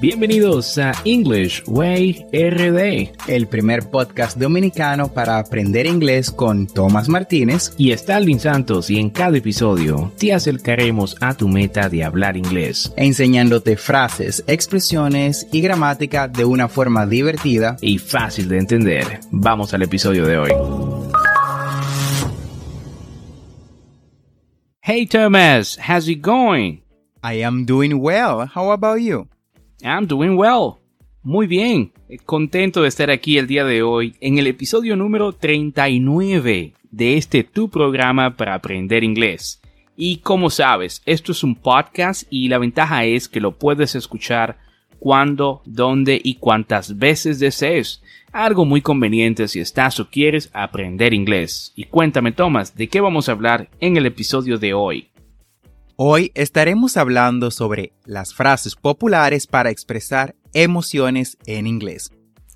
Bienvenidos a English Way RD, el primer podcast dominicano para aprender inglés con Tomás Martínez y Stalin Santos y en cada episodio te acercaremos a tu meta de hablar inglés, enseñándote frases, expresiones y gramática de una forma divertida y fácil de entender. Vamos al episodio de hoy. Hey Thomas, how's it going? I am doing well. How about you? I'm doing well. Muy bien, contento de estar aquí el día de hoy en el episodio número 39 de este tu programa para aprender inglés. Y como sabes, esto es un podcast y la ventaja es que lo puedes escuchar cuando, dónde y cuántas veces desees. Algo muy conveniente si estás o quieres aprender inglés. Y cuéntame, Tomás, ¿de qué vamos a hablar en el episodio de hoy? Hoy estaremos hablando sobre las frases populares para expresar emociones en inglés.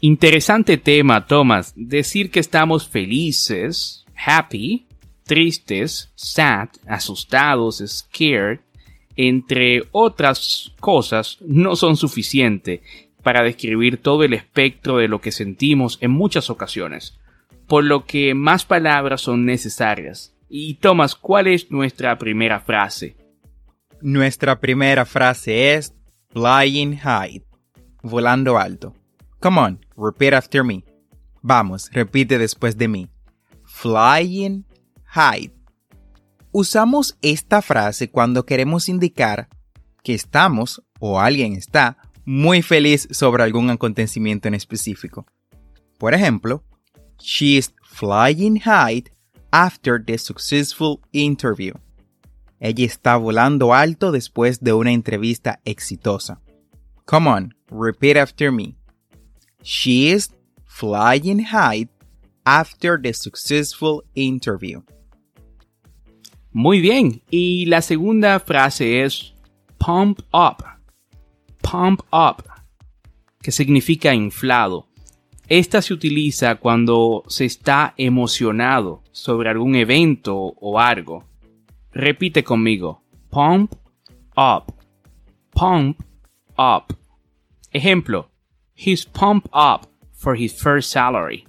Interesante tema, Thomas. Decir que estamos felices, happy, tristes, sad, asustados, scared, entre otras cosas, no son suficientes para describir todo el espectro de lo que sentimos en muchas ocasiones, por lo que más palabras son necesarias. Y Thomas, ¿cuál es nuestra primera frase? Nuestra primera frase es flying high, volando alto. Come on, repeat after me. Vamos, repite después de mí. Flying high. Usamos esta frase cuando queremos indicar que estamos o alguien está muy feliz sobre algún acontecimiento en específico. Por ejemplo, she's flying high after the successful interview. Ella está volando alto después de una entrevista exitosa. Come on, repeat after me. She is flying high after the successful interview. Muy bien. Y la segunda frase es pump up. Pump up, que significa inflado. Esta se utiliza cuando se está emocionado sobre algún evento o algo. Repite conmigo. Pump up. Pump up. Ejemplo. He's pumped up for his first salary.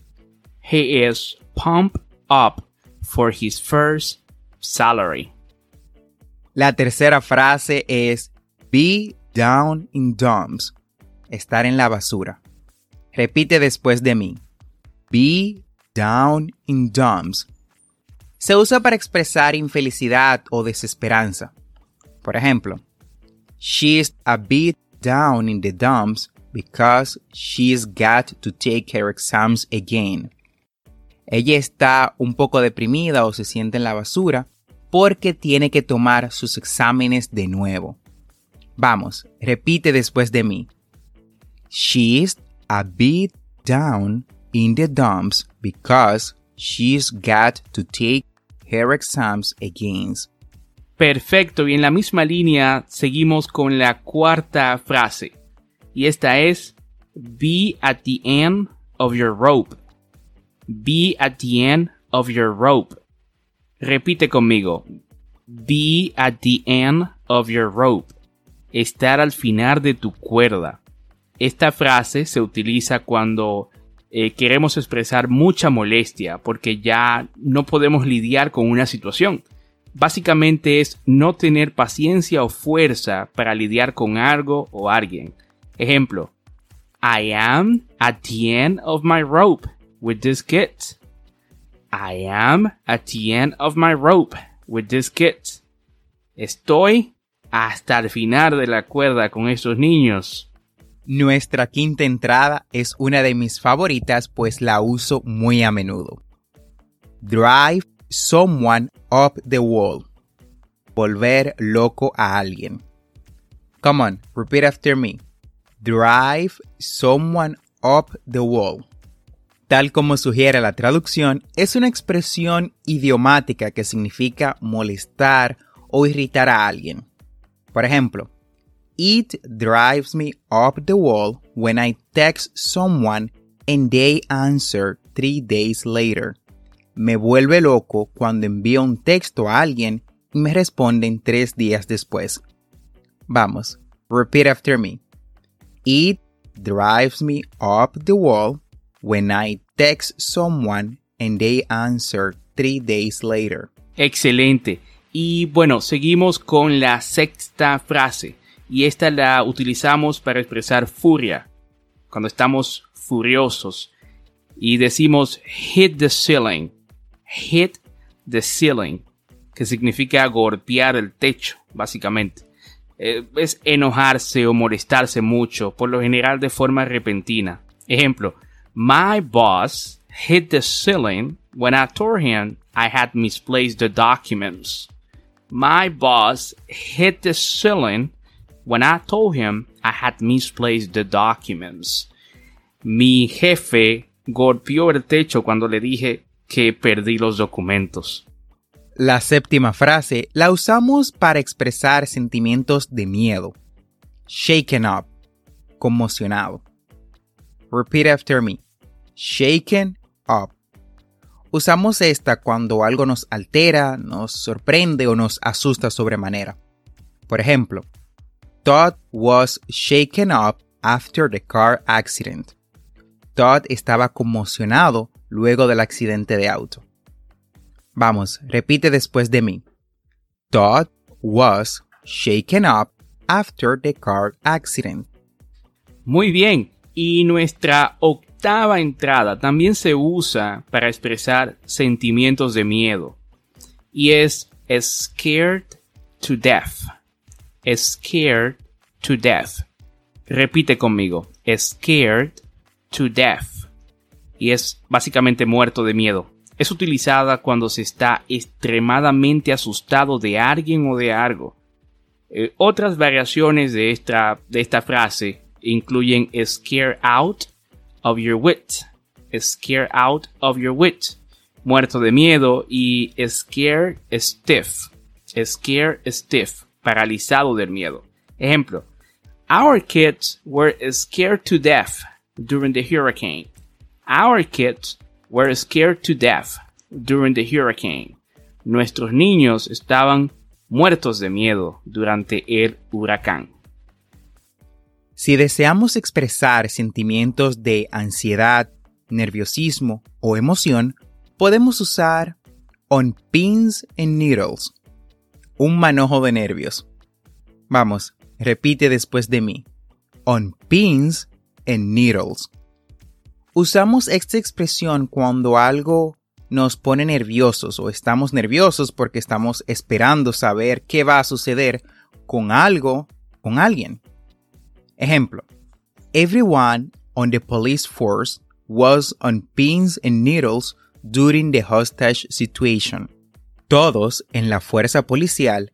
He is pumped up for his first salary. La tercera frase es be down in dumps. Estar en la basura. Repite después de mí. Be down in dumps. Se usa para expresar infelicidad o desesperanza. Por ejemplo, she's a bit down in the dumps because she's got to take her exams again. Ella está un poco deprimida o se siente en la basura porque tiene que tomar sus exámenes de nuevo. Vamos, repite después de mí. She's a bit down in the dumps because she's got to take her exams against. Perfecto, y en la misma línea seguimos con la cuarta frase. Y esta es Be at the end of your rope. Be at the end of your rope. Repite conmigo. Be at the end of your rope. Estar al final de tu cuerda. Esta frase se utiliza cuando eh, queremos expresar mucha molestia porque ya no podemos lidiar con una situación. Básicamente es no tener paciencia o fuerza para lidiar con algo o alguien. Ejemplo, I am at the end of my rope with this kid. I am at the end of my rope with this kid. Estoy hasta el final de la cuerda con estos niños. Nuestra quinta entrada es una de mis favoritas pues la uso muy a menudo. Drive someone up the wall. Volver loco a alguien. Come on, repeat after me. Drive someone up the wall. Tal como sugiere la traducción, es una expresión idiomática que significa molestar o irritar a alguien. Por ejemplo, It drives me up the wall when I text someone and they answer three days later. Me vuelve loco cuando envío un texto a alguien y me responden tres días después. Vamos, repeat after me. It drives me up the wall when I text someone and they answer three days later. Excelente. Y bueno, seguimos con la sexta frase. Y esta la utilizamos para expresar furia. Cuando estamos furiosos. Y decimos hit the ceiling. Hit the ceiling. Que significa golpear el techo, básicamente. Eh, es enojarse o molestarse mucho, por lo general de forma repentina. Ejemplo, my boss hit the ceiling when I told him I had misplaced the documents. My boss hit the ceiling when I told him I had misplaced the documents. Mi jefe golpeó el techo cuando le dije que perdí los documentos. La séptima frase la usamos para expresar sentimientos de miedo. Shaken up, conmocionado. Repeat after me. Shaken up. Usamos esta cuando algo nos altera, nos sorprende o nos asusta sobremanera. Por ejemplo, Todd was shaken up after the car accident. Todd estaba conmocionado luego del accidente de auto. Vamos, repite después de mí. Todd was shaken up after the car accident. Muy bien. Y nuestra octava entrada también se usa para expresar sentimientos de miedo. Y es scared to death. Scared to death. Repite conmigo. Scared to death. Y es básicamente muerto de miedo es utilizada cuando se está extremadamente asustado de alguien o de algo. Eh, otras variaciones de esta, de esta frase incluyen scare out of your wit, scare out of your wit, muerto de miedo y scare stiff, scare stiff, paralizado del miedo. Ejemplo, our kids were scared to death during the hurricane. Our kids were scared to death during the hurricane. Nuestros niños estaban muertos de miedo durante el huracán. Si deseamos expresar sentimientos de ansiedad, nerviosismo o emoción, podemos usar on pins and needles, un manojo de nervios. Vamos, repite después de mí. On pins and needles. Usamos esta expresión cuando algo nos pone nerviosos o estamos nerviosos porque estamos esperando saber qué va a suceder con algo, con alguien. Ejemplo, everyone on the police force was on pins and needles during the hostage situation. Todos en la fuerza policial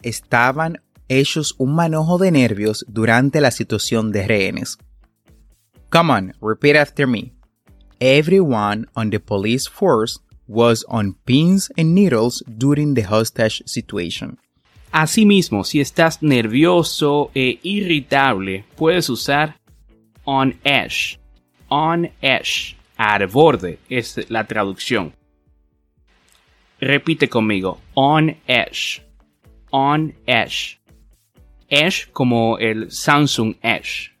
estaban hechos un manojo de nervios durante la situación de rehenes. Come on, repeat after me. Everyone on the police force was on pins and needles during the hostage situation. Asimismo, si estás nervioso e irritable, puedes usar on edge. On edge. Al borde es la traducción. Repite conmigo. On edge. On edge. Edge como el Samsung Edge.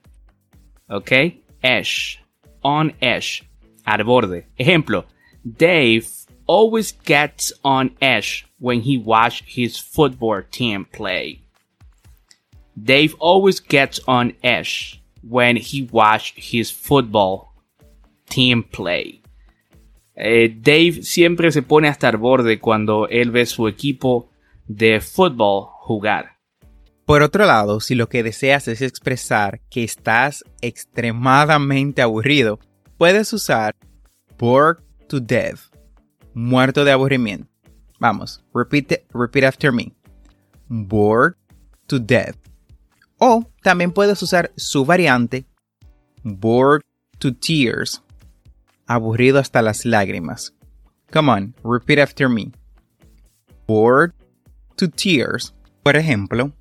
¿Ok? Edge. On edge al borde. Ejemplo, Dave always gets on edge when he watch his football team play. Dave always gets on edge when he watch his football team play. Eh, Dave siempre se pone hasta el borde cuando él ve su equipo de fútbol jugar. Por otro lado, si lo que deseas es expresar que estás extremadamente aburrido, puedes usar bored to death, muerto de aburrimiento. Vamos, repeat, repeat after me. Bored to death. O también puedes usar su variante, bored to tears, aburrido hasta las lágrimas. Come on, repeat after me. Bored to tears. Por ejemplo,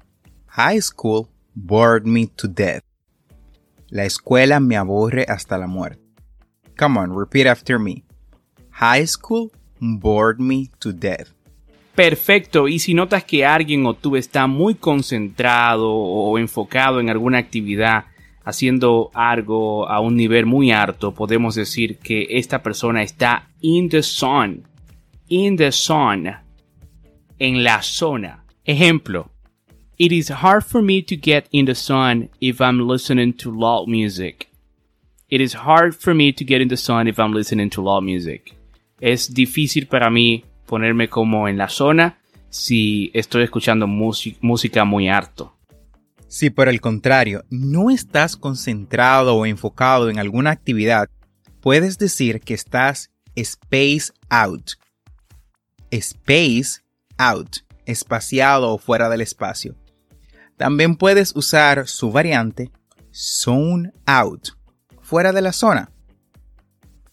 high school bored me to death. La escuela me aburre hasta la muerte. Come on, repeat after me. High school bored me to death. Perfecto, y si notas que alguien o tú está muy concentrado o enfocado en alguna actividad, haciendo algo a un nivel muy alto, podemos decir que esta persona está in the sun. In the sun. En la zona. Ejemplo. It is hard for me to get in the sun if I'm listening to loud music. It is hard for me to get in the sun if I'm listening to loud music. Es difícil para mí ponerme como en la zona si estoy escuchando música muy alto. Si por el contrario no estás concentrado o enfocado en alguna actividad, puedes decir que estás space out. Space out, espaciado o fuera del espacio. También puedes usar su variante zone out, fuera de la zona.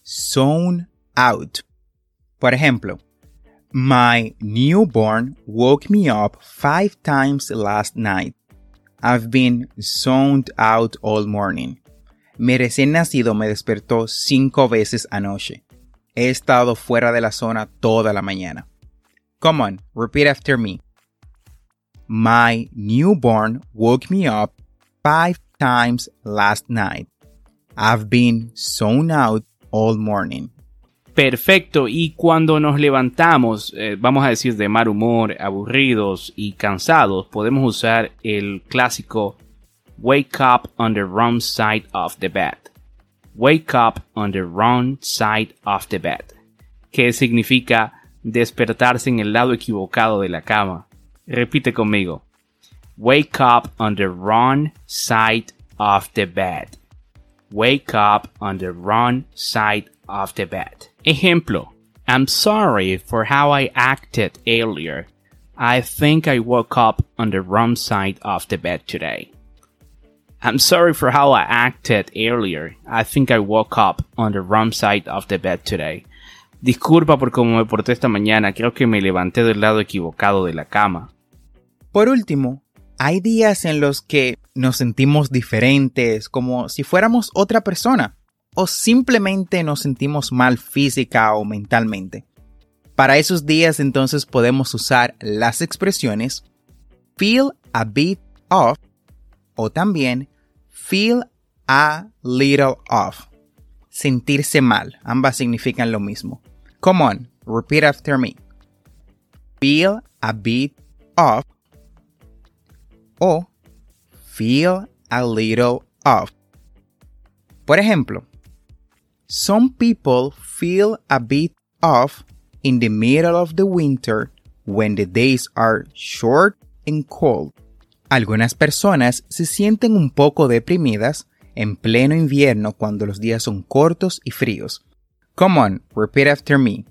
Zone out. Por ejemplo, My newborn woke me up five times last night. I've been zoned out all morning. Mi recién nacido me despertó cinco veces anoche. He estado fuera de la zona toda la mañana. Come on, repeat after me. My newborn woke me up five times last night. I've been zoned out all morning. Perfecto, y cuando nos levantamos, eh, vamos a decir de mal humor, aburridos y cansados, podemos usar el clásico Wake up on the wrong side of the bed. Wake up on the wrong side of the bed. Que significa despertarse en el lado equivocado de la cama. Repite conmigo. Wake up on the wrong side of the bed. Wake up on the wrong side of the bed. Ejemplo. I'm sorry for how I acted earlier. I think I woke up on the wrong side of the bed today. I'm sorry for how I acted earlier. I think I woke up on the wrong side of the bed today. Disculpa por cómo me porté esta mañana. Creo que me levanté del lado equivocado de la cama. Por último, hay días en los que nos sentimos diferentes, como si fuéramos otra persona o simplemente nos sentimos mal física o mentalmente. Para esos días entonces podemos usar las expresiones feel a bit off o también feel a little off. Sentirse mal, ambas significan lo mismo. Come on, repeat after me. Feel a bit off o feel a little off. Por ejemplo, Some people feel a bit off in the middle of the winter when the days are short and cold. Algunas personas se sienten un poco deprimidas en pleno invierno cuando los días son cortos y fríos. Come on, repeat after me.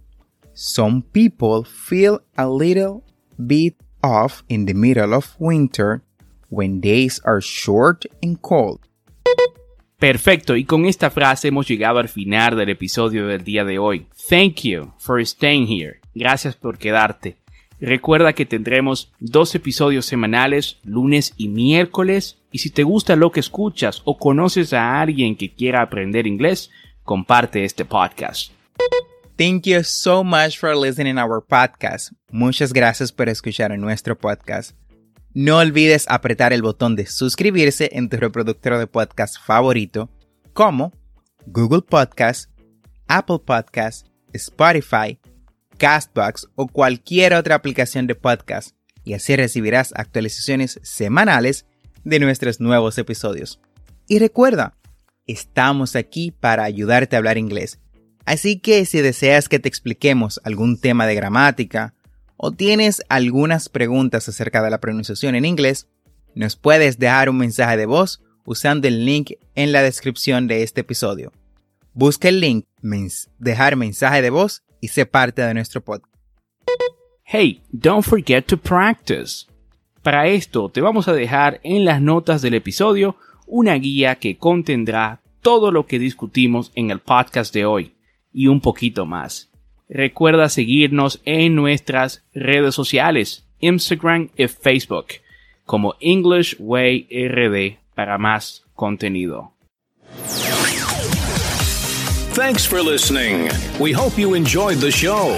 Some people feel a little bit off in the middle of winter when days are short and cold. Perfecto, y con esta frase hemos llegado al final del episodio del día de hoy. Thank you for staying here. Gracias por quedarte. Recuerda que tendremos dos episodios semanales, lunes y miércoles, y si te gusta lo que escuchas o conoces a alguien que quiera aprender inglés, comparte este podcast. Thank you so much for listening our podcast. Muchas gracias por escuchar nuestro podcast. No olvides apretar el botón de suscribirse en tu reproductor de podcast favorito, como Google Podcast, Apple Podcast, Spotify, Castbox o cualquier otra aplicación de podcast, y así recibirás actualizaciones semanales de nuestros nuevos episodios. Y recuerda, estamos aquí para ayudarte a hablar inglés Así que si deseas que te expliquemos algún tema de gramática o tienes algunas preguntas acerca de la pronunciación en inglés, nos puedes dejar un mensaje de voz usando el link en la descripción de este episodio. Busca el link dejar mensaje de voz y sé parte de nuestro podcast. Hey, don't forget to practice. Para esto te vamos a dejar en las notas del episodio una guía que contendrá todo lo que discutimos en el podcast de hoy y un poquito más. Recuerda seguirnos en nuestras redes sociales, Instagram y Facebook, como English Way RD para más contenido. Thanks for listening. We hope you enjoyed the show.